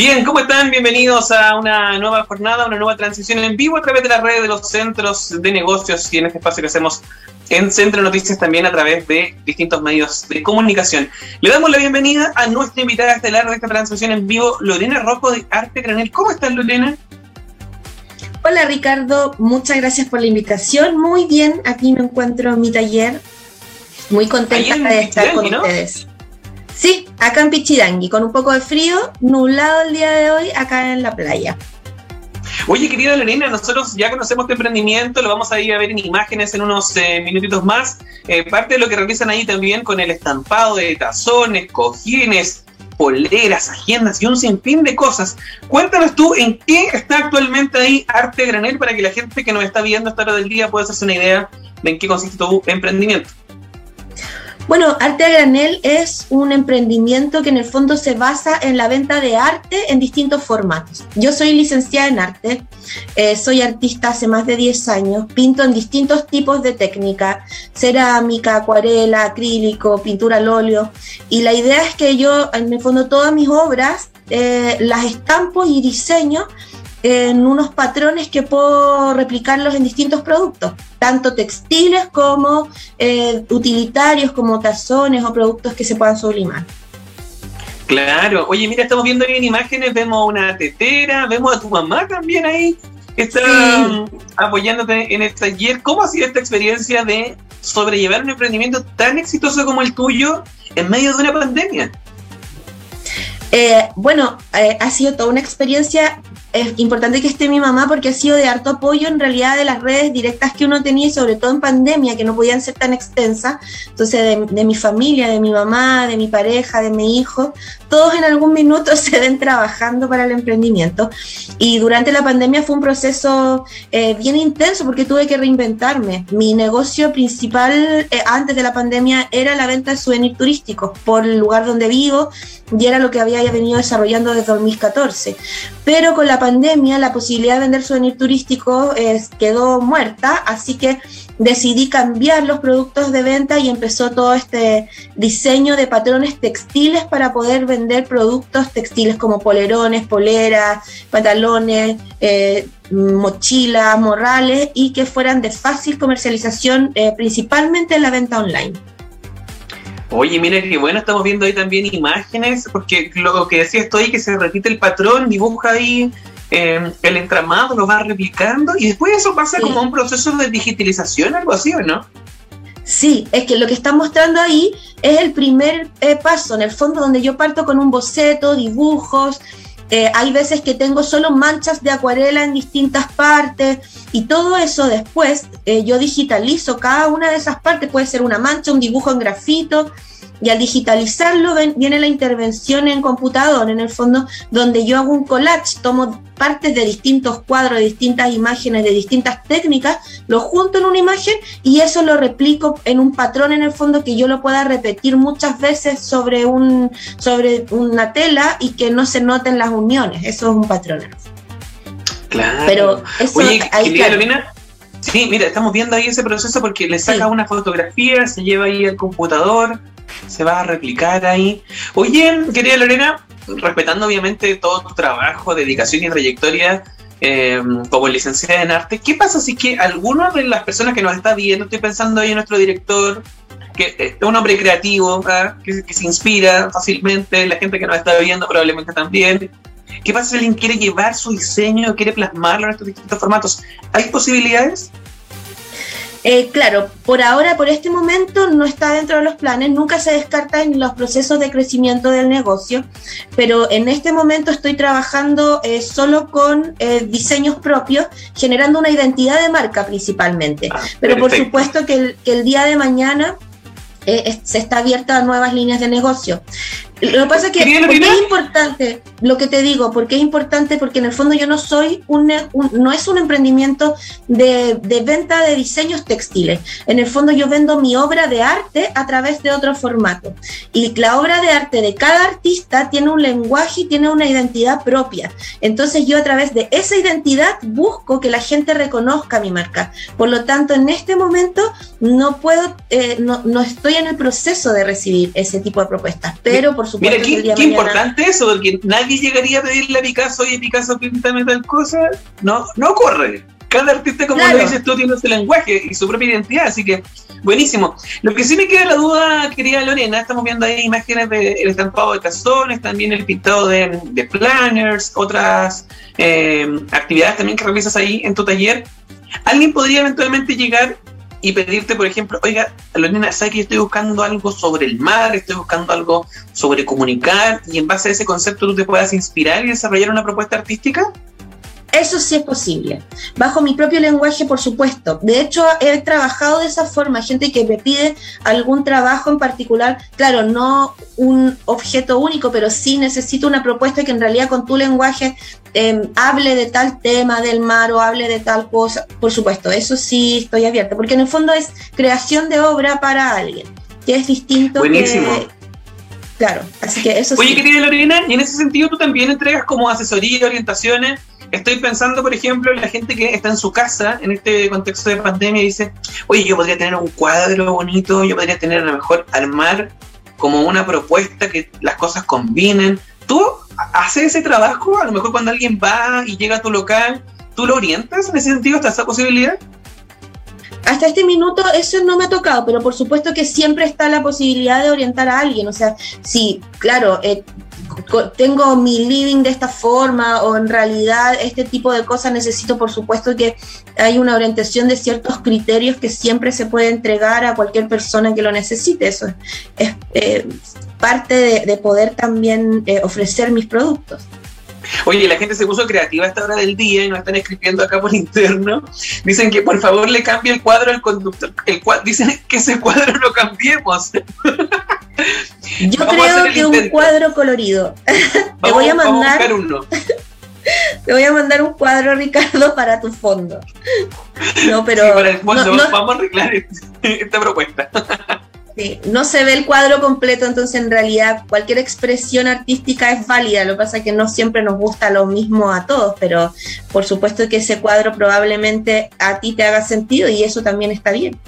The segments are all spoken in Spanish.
Bien, ¿cómo están? Bienvenidos a una nueva jornada, una nueva transición en vivo a través de la red de los centros de negocios y en este espacio que hacemos en Centro Noticias también a través de distintos medios de comunicación. Le damos la bienvenida a nuestra invitada estelar de esta transmisión en vivo, Lorena Rocco de Arte Granel. ¿Cómo estás, Lorena? Hola Ricardo, muchas gracias por la invitación. Muy bien, aquí me encuentro en mi taller. Muy contenta de estar con ustedes. Sí, acá en Pichidangui, con un poco de frío, nublado el día de hoy acá en la playa. Oye, querida Lorena, nosotros ya conocemos tu emprendimiento, lo vamos a ir a ver en imágenes en unos eh, minutitos más. Eh, parte de lo que realizan ahí también con el estampado de tazones, cojines, poleras, agendas y un sinfín de cosas. Cuéntanos tú en qué está actualmente ahí Arte Granel para que la gente que nos está viendo esta hora del día pueda hacerse una idea de en qué consiste tu emprendimiento. Bueno, Arte a Granel es un emprendimiento que en el fondo se basa en la venta de arte en distintos formatos. Yo soy licenciada en arte, eh, soy artista hace más de 10 años, pinto en distintos tipos de técnica, cerámica, acuarela, acrílico, pintura al óleo, y la idea es que yo, en el fondo, todas mis obras eh, las estampo y diseño en unos patrones que puedo replicarlos en distintos productos, tanto textiles como eh, utilitarios, como tazones o productos que se puedan sublimar. Claro, oye, mira, estamos viendo ahí en imágenes, vemos una tetera, vemos a tu mamá también ahí, que está apoyándote en el taller. ¿Cómo ha sido esta experiencia de sobrellevar un emprendimiento tan exitoso como el tuyo en medio de una pandemia? Eh, bueno, eh, ha sido toda una experiencia es importante que esté mi mamá porque ha sido de harto apoyo en realidad de las redes directas que uno tenía y sobre todo en pandemia que no podían ser tan extensas. Entonces de, mi familia, de mi mamá, de mi pareja, de mi hijo, todos en algún minuto se ven trabajando para el emprendimiento. Y durante la pandemia fue un proceso eh, bien intenso porque tuve que reinventarme. Mi negocio principal eh, antes de la pandemia era la venta de souvenirs turísticos por el lugar donde vivo y era lo que había venido desarrollando desde 2014. Pero con la pandemia la posibilidad de vender souvenir turístico eh, quedó muerta, así que decidí cambiar los productos de venta y empezó todo este diseño de patrones textiles para poder vender productos textiles como polerones, poleras, pantalones, eh, mochilas, morrales y que fueran de fácil comercialización, eh, principalmente en la venta online. Oye, mira qué bueno, estamos viendo ahí también imágenes, porque lo que decía estoy que se repite el patrón, dibuja ahí eh, el entramado, lo va replicando y después eso pasa como un proceso de digitalización, algo así, ¿o no? Sí, es que lo que están mostrando ahí es el primer eh, paso, en el fondo donde yo parto con un boceto, dibujos, eh, hay veces que tengo solo manchas de acuarela en distintas partes y todo eso después yo digitalizo cada una de esas partes, puede ser una mancha, un dibujo en grafito, y al digitalizarlo viene la intervención en computador, en el fondo, donde yo hago un collage, tomo partes de distintos cuadros, de distintas imágenes, de distintas técnicas, lo junto en una imagen y eso lo replico en un patrón en el fondo que yo lo pueda repetir muchas veces sobre, un, sobre una tela y que no se noten las uniones. Eso es un patrón. Claro. Pero eso Oye, ahí, Sí, mira, estamos viendo ahí ese proceso porque le saca una fotografía, se lleva ahí al computador, se va a replicar ahí. Oye, querida Lorena, respetando obviamente todo tu trabajo, dedicación y trayectoria eh, como licenciada en arte, ¿qué pasa si que alguna de las personas que nos está viendo, estoy pensando ahí en nuestro director, que es un hombre creativo, ¿ah? que, se inspira fácilmente, la gente que nos está viendo probablemente también, ¿Qué pasa si alguien quiere llevar su diseño, quiere plasmarlo en estos distintos formatos? ¿Hay posibilidades? Eh, claro, por ahora, por este momento, no está dentro de los planes, nunca se descarta en los procesos de crecimiento del negocio, pero en este momento estoy trabajando eh, solo con eh, diseños propios, generando una identidad de marca principalmente. Ah, pero por supuesto que el, día de mañana se está abierta a nuevas líneas de negocio. Lo que pasa es que es importante lo que te digo, porque es importante porque en el fondo yo no soy un, no es un emprendimiento de, de, venta de diseños textiles. En el fondo yo vendo mi obra de arte a través de otro formato. Y la obra de arte de cada artista tiene un lenguaje y tiene una identidad propia. Entonces yo a través de esa identidad busco que la gente reconozca mi marca. Por lo tanto, en este momento no puedo, eh, no, no estoy en el proceso de recibir ese tipo de propuestas, pero por supuesto. Mira, qué, importante eso, porque nadie llegaría a pedirle a Picasso, oye Picasso, píntame tal cosa. No, no ocurre. Cada artista, como lo dices tú, tiene su lenguaje y su propia identidad, así que buenísimo. Lo que sí me queda la duda, querida Lorena, estamos viendo ahí imágenes del estampado de tazones, también el pintado de, planners, otras eh, actividades también que realizas ahí en tu taller. ¿Alguien podría eventualmente llegar y pedirte, por ejemplo, oiga, Lorena, ¿sabes que estoy buscando algo sobre el mar, estoy buscando algo sobre comunicar y en base a ese concepto tú te puedas inspirar y desarrollar una propuesta artística? Eso sí es posible. Bajo mi propio lenguaje, por supuesto. De hecho, he trabajado de esa forma. Gente que me pide algún trabajo en particular. Claro, no un objeto único, pero sí necesito una propuesta que en realidad con tu lenguaje em, hable de tal tema del mar o hable de tal cosa. Por supuesto, eso sí estoy abierta. Porque en el fondo es creación de obra para alguien. Que es distinto Buenísimo. Claro, así que eso Oye, querida Lorena, y en ese sentido tú también entregas como asesoría orientaciones Estoy pensando, por ejemplo, en la gente que está en su casa en este contexto de pandemia y dice, oye, yo podría tener un cuadro bonito, yo podría tener a lo mejor armar como una propuesta que las cosas combinen. ¿Tú haces ese trabajo? A lo mejor cuando alguien va y llega a tu local, ¿tú lo orientas en ese sentido? ¿Está esa posibilidad? Hasta este minuto eso no me ha tocado, pero por supuesto que siempre está la posibilidad de orientar a alguien. O sea, sí, claro, eh, tengo mi living de esta forma o en realidad este tipo de cosas necesito por supuesto que hay una orientación de ciertos criterios que siempre se puede entregar a cualquier persona que lo necesite. Eso es, eh, parte de, poder también eh, ofrecer mis productos. Oye, la gente se puso creativa a esta hora del día y nos están escribiendo acá por interno. Dicen que por favor le cambie el cuadro al conductor. El dicen que ese cuadro lo cambiemos. Yo creo que un cuadro colorido. Te voy a mandar. Te voy a mandar un cuadro, Ricardo, para tu fondo. No, pero. para el fondo, vamos a arreglar esta propuesta. Sí, no se ve el cuadro completo, entonces en realidad cualquier expresión artística es válida. Lo que pasa es que no siempre nos gusta lo mismo a todos, pero por supuesto que ese cuadro probablemente a ti te haga sentido y eso también está bien.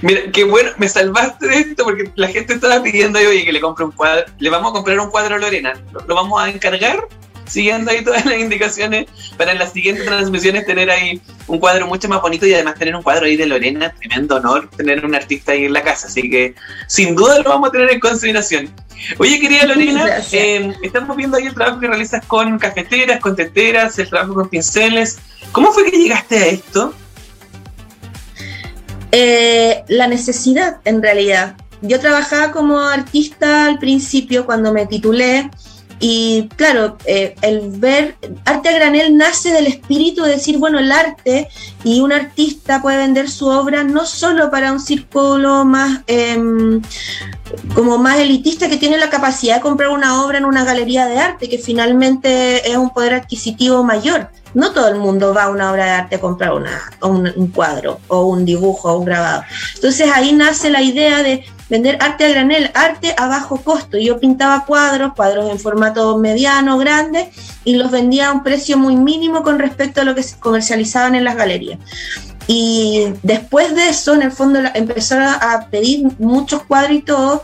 Mira, qué bueno, me salvaste de esto porque la gente estaba pidiendo, oye, que le compre un cuadro. Le vamos a comprar un cuadro a Lorena. Lo, vamos a encargar, siguiendo ahí todas las indicaciones, para en las siguientes transmisiones tener ahí un cuadro mucho más bonito y además tener un cuadro ahí de Lorena. Tremendo honor tener un artista ahí en la casa. Así que sin duda lo vamos a tener en consideración. Oye, querida Lorena, eh, estamos viendo ahí el trabajo que realizas con cafeteras, con teteras, el trabajo con pinceles. ¿Cómo fue que llegaste a esto? Eh, la necesidad, en realidad. Yo trabajaba como artista al principio cuando me titulé y claro, eh, el ver arte a granel nace del espíritu de decir, bueno, el arte y un artista puede vender su obra no solo para un círculo más em, como más elitista que tiene la capacidad de comprar una obra en una galería de arte, que finalmente es un poder adquisitivo mayor. No todo el mundo va a una obra de arte a comprar una, un cuadro o un dibujo o un grabado. Entonces ahí nace la idea de vender arte a granel, arte a bajo costo. Yo pintaba cuadros, cuadros en formato mediano, grande, y los vendía a un precio muy mínimo con respecto a lo que se comercializaban en las galerías. Y después de eso, en el fondo, empezaron a pedir muchos cuadros y todo.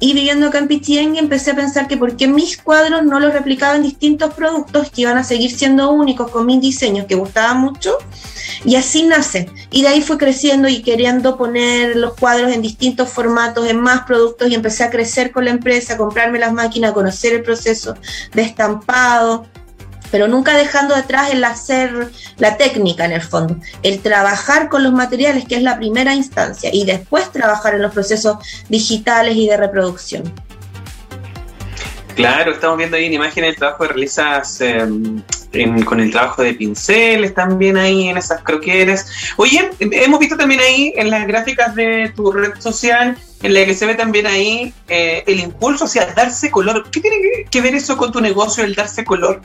Y viviendo acá en Pichiengue empecé a pensar que por qué mis cuadros no los replicaban distintos productos que iban a seguir siendo únicos con mis diseños que gustaban mucho y así nace. Y de ahí fue creciendo y queriendo poner los cuadros en distintos formatos, en más productos y empecé a crecer con la empresa, comprarme las máquinas, conocer el proceso de estampado, pero nunca dejando detrás el hacer la técnica en el fondo, el trabajar con los materiales, que es la primera instancia, y después trabajar en los procesos digitales y de reproducción. Claro, estamos viendo ahí en imagen el trabajo que realizas em, con el trabajo de pinceles también ahí en esas croqueras. Oye, hemos visto también ahí en las gráficas de tu red social, en la que se ve también ahí eh, el impulso hacia darse color. ¿Qué tiene que ver eso con tu negocio, el darse color?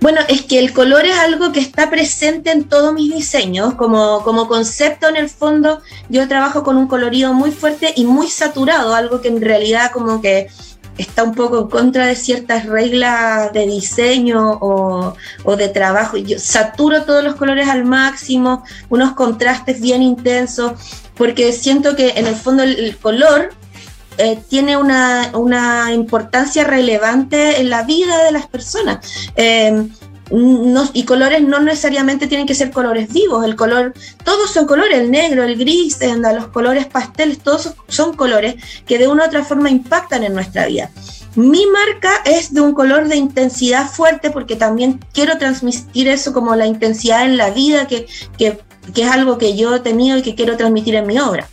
Bueno, es que el color es algo que está presente en todos mis diseños. Como, como concepto, en el fondo, yo trabajo con un colorido muy fuerte y muy saturado, algo que en realidad como que está un poco en contra de ciertas reglas de diseño o, de trabajo. Yo saturo todos los colores al máximo, unos contrastes bien intensos, porque siento que en el fondo el, color eh, tiene una, una, importancia relevante en la vida de las personas. Eh, y colores no necesariamente tienen que ser colores vivos, el color, todos son colores, el negro, el gris, los colores pasteles, todos son colores que de una u otra forma impactan en nuestra vida. Mi marca es de un color de intensidad fuerte porque también quiero transmitir eso como la intensidad en la vida, que, que, que es algo que yo he tenido y que quiero transmitir en mi obra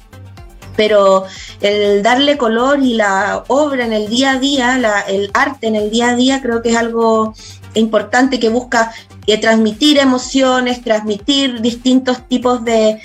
pero el darle color y la obra en el día a día, la, el arte en el día a día, creo que es algo importante que busca eh, transmitir emociones, transmitir distintos tipos de,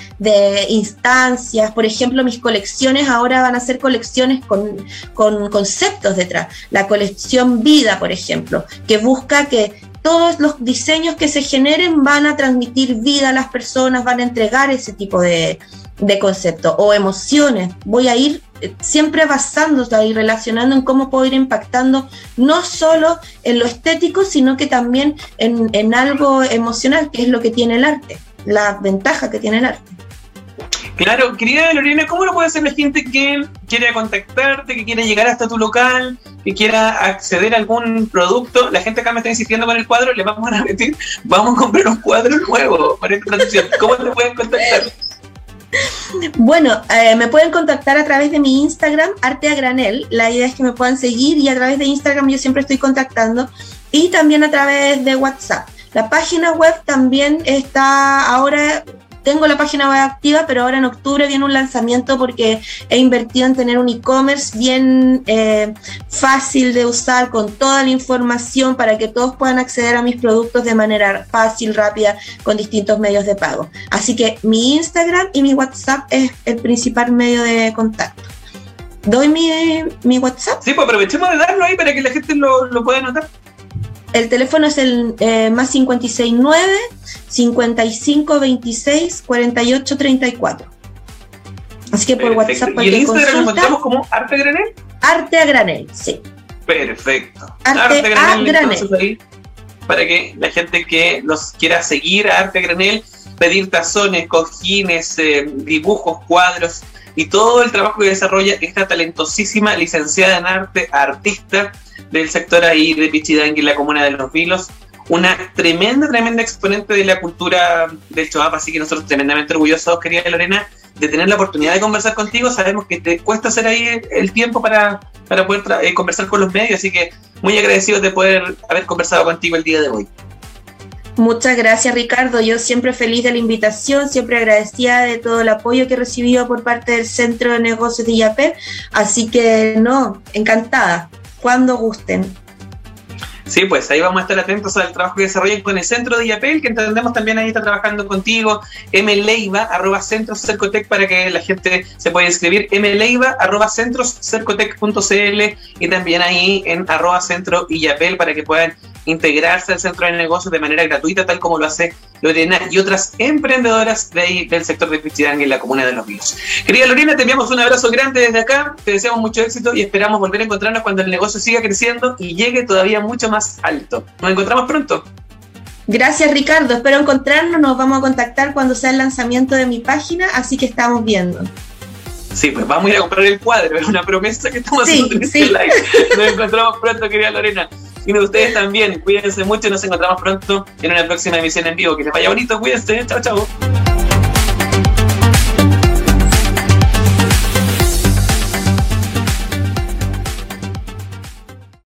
instancias. Por ejemplo, mis colecciones ahora van a ser colecciones con, con conceptos detrás. La colección Vida, por ejemplo, que busca que todos los diseños que se generen van a transmitir vida a las personas, van a entregar ese tipo de, de conceptos o emociones. Voy a ir eh, siempre basándose y relacionando en cómo puedo ir impactando no solo en lo estético, sino que también en, algo emocional, que es lo que tiene el arte, la ventaja que tiene el arte. Claro, querida Lorena, ¿cómo lo puede hacer la gente que quiere contactarte, que quiere llegar hasta tu local, que quiera acceder a algún producto? La gente acá me está insistiendo con el cuadro, le vamos a repetir, vamos a comprar un cuadro nuevo para esta ¿Cómo te pueden contactar? Bueno, eh, me pueden contactar a través de mi Instagram, Arte a Granel. La idea es que me puedan seguir y a través de Instagram yo siempre estoy contactando y también a través de WhatsApp. La página web también está ahora tengo la página web activa, pero ahora en octubre viene un lanzamiento porque he invertido en tener un e-commerce bien eh, fácil de usar, con toda la información para que todos puedan acceder a mis productos de manera fácil, rápida, con distintos medios de pago. Así que mi Instagram y mi WhatsApp es el principal medio de contacto. ¿Doy mi, WhatsApp? Sí, pues aprovechemos de darlo ahí para que la gente lo, lo pueda notar. El teléfono es el eh, más 569 55 26 48 34. Así que por WhatsApp ¿Y el Instagram lo encontramos como Arte Granel? Arte a Granel, sí. Perfecto. Arte, a Granel. para que la gente que los quiera seguir a Arte Granel, pedir tazones, cojines, eh, dibujos, cuadros y todo el trabajo que desarrolla esta talentosísima licenciada en arte, artista del sector ahí de Pichidangui, la comuna de Los Vilos. Una tremenda, tremenda exponente de la cultura del Choapa, así que nosotros tremendamente orgullosos, querida Lorena, de tener la oportunidad de conversar contigo. Sabemos que te cuesta hacer ahí el tiempo para, para poder eh, conversar con los medios, así que muy agradecido de poder haber conversado contigo el día de hoy. Muchas gracias Ricardo, yo siempre feliz de la invitación, siempre agradecida de todo el apoyo que he recibido por parte del Centro de Negocios de IAPER, así que no, encantada. Cuando gusten. Sí, pues ahí vamos a estar atentos al trabajo que desarrollen con el centro de IAPEL, que entendemos también ahí está trabajando contigo, mleiva, arroba centros cercotec, para que la gente se pueda inscribir, mleiva, arroba centros cercotec.cl y también ahí en arroba centro IAPEL para que puedan integrarse al centro de negocios de manera gratuita, tal como lo hace Lorena y otras emprendedoras de del sector de Pichidang en la comuna de Los Ríos. Querida Lorena, te enviamos un abrazo grande desde acá, te deseamos mucho éxito y esperamos volver a encontrarnos cuando el negocio siga creciendo y llegue todavía mucho más alto. Nos encontramos pronto. Gracias Ricardo, espero encontrarnos, nos vamos a contactar cuando sea el lanzamiento de mi página, así que estamos viendo. Sí, pues vamos a ir a comprar el cuadro, es una promesa que estamos haciendo en este live. Nos encontramos pronto, querida Lorena. Y ustedes también, cuídense mucho y nos encontramos pronto en una próxima emisión en vivo. Que les vaya bonito, cuídense, chao, chao.